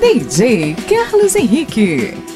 DJ Carlos Henrique.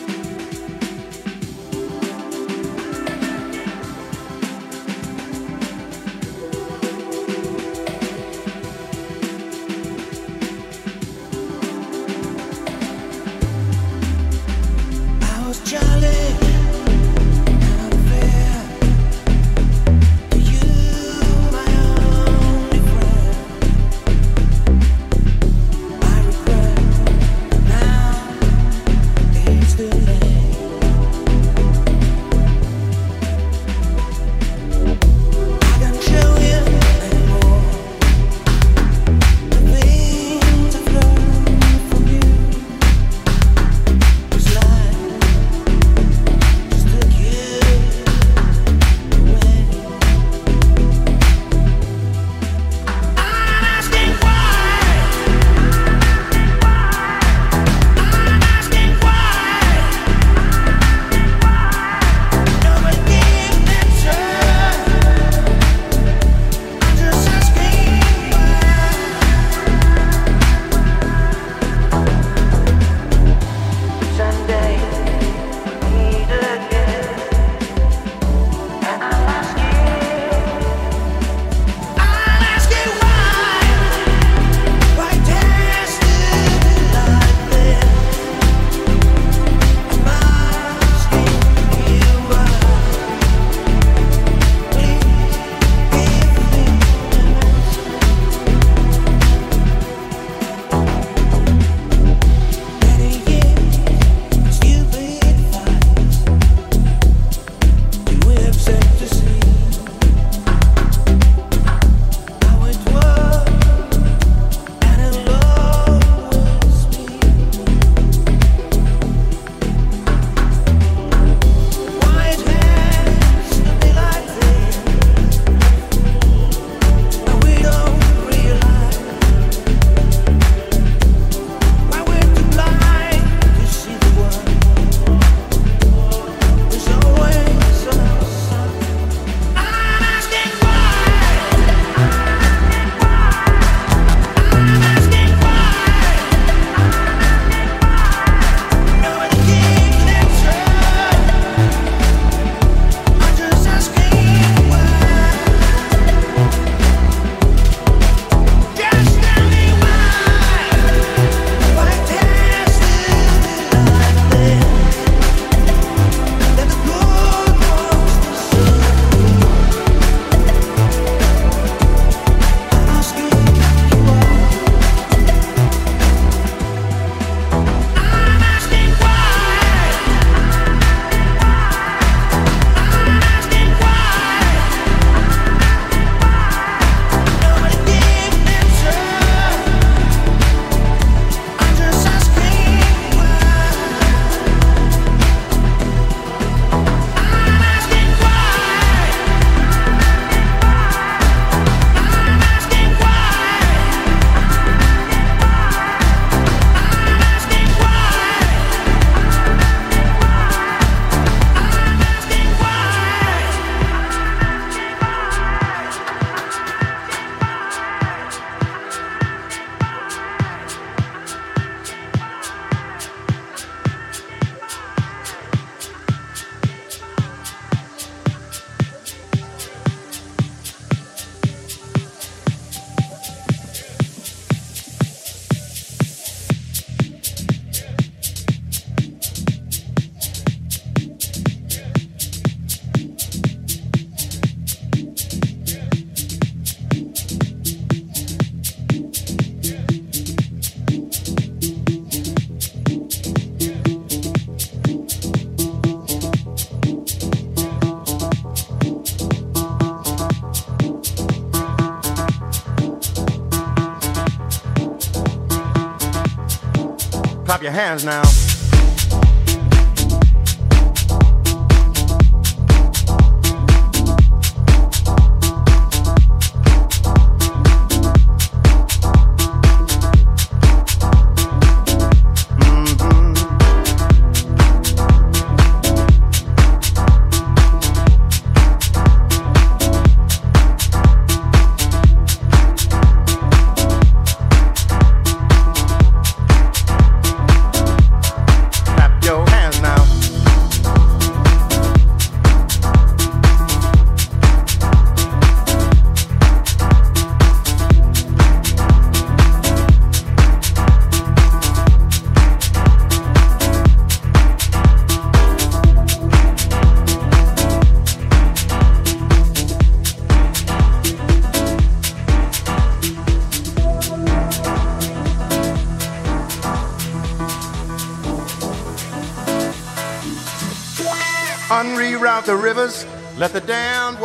Your hands now.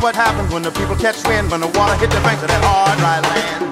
what happens when the people catch wind, when the water hit the banks of that hard, dry land.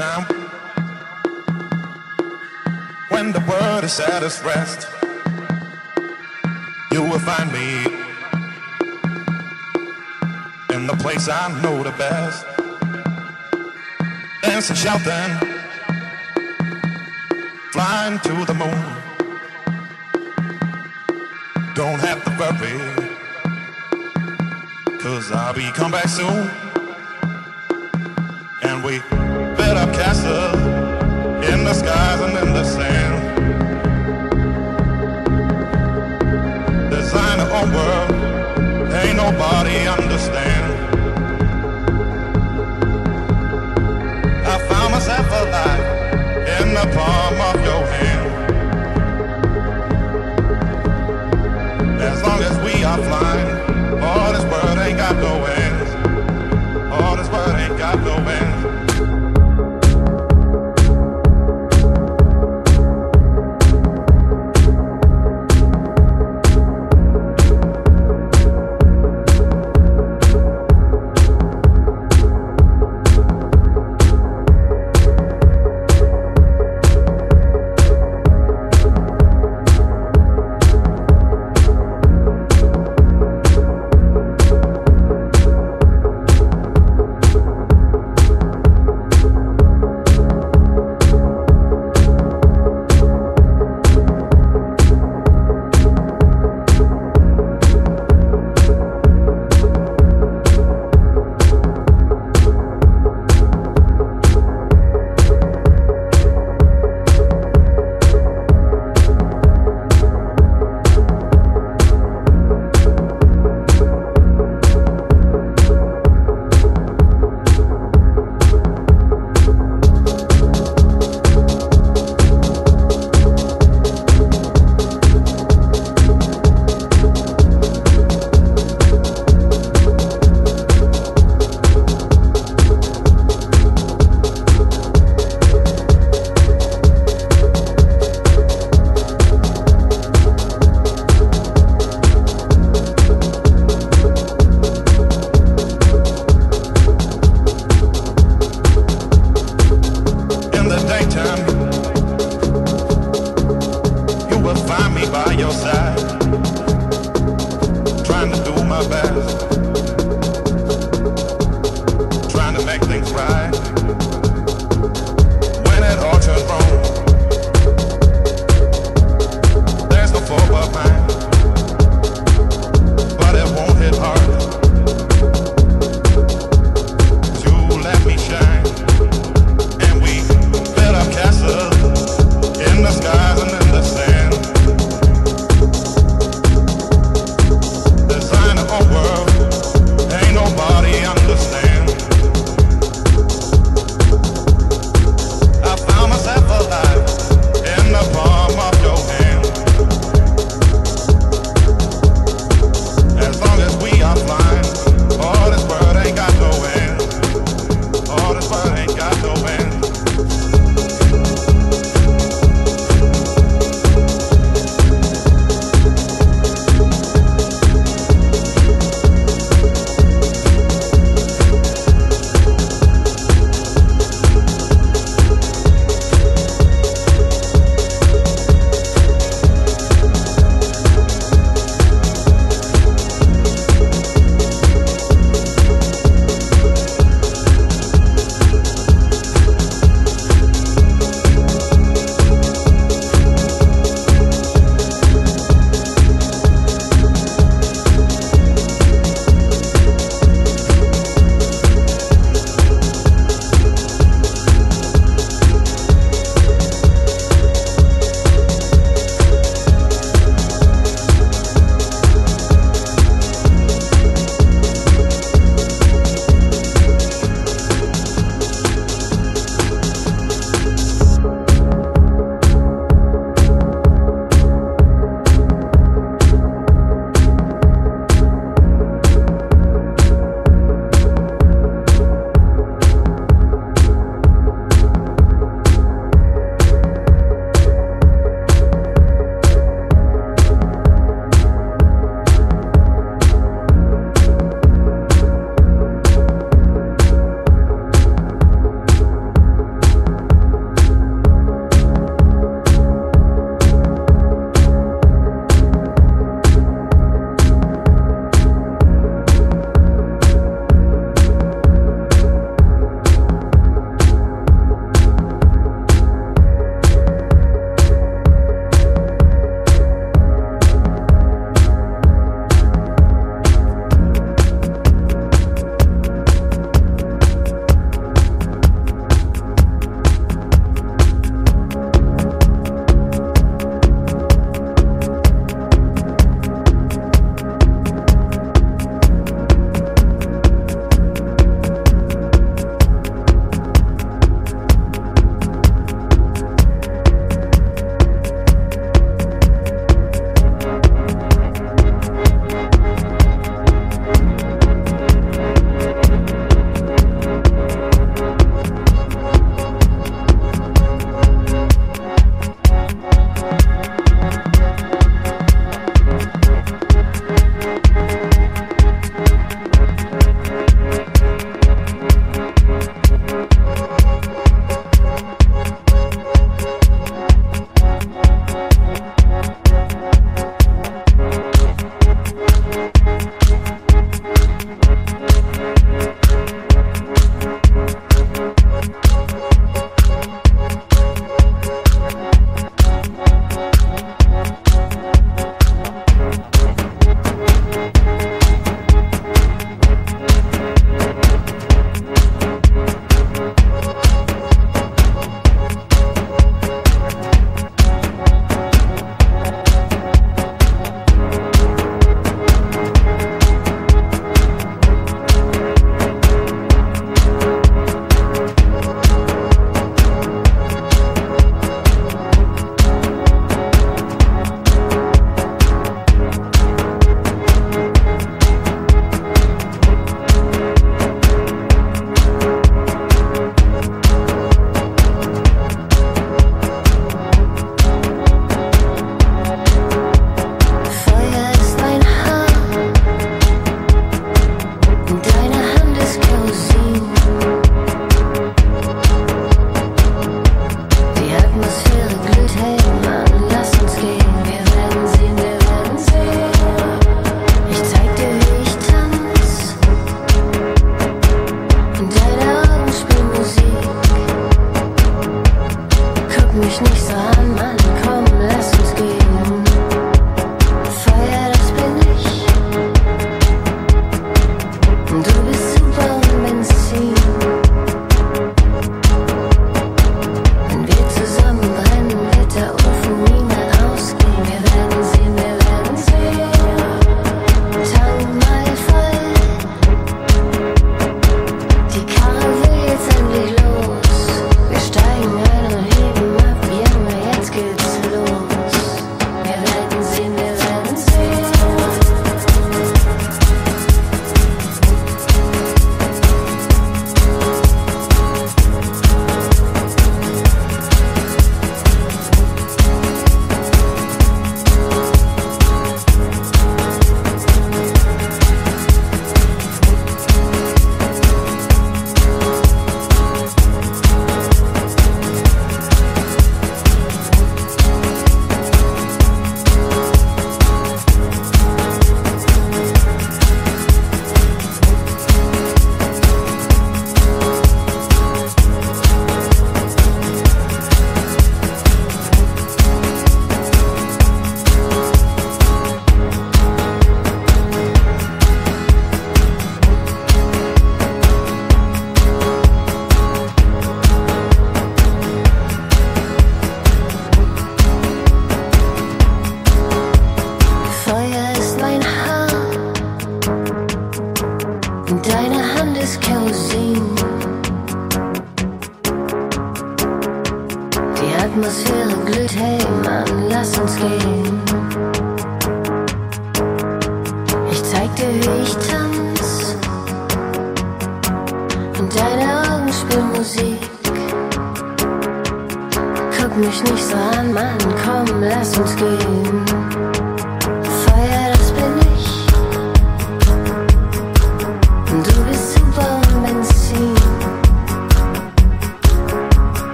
time when the world is at its rest. You will find me in the place I know the best, dancing, shouting.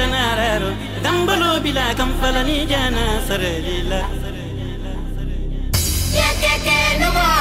بلا نارارو دمبلو بلا كم فلني جانا سرليلا يا كيكي نمو.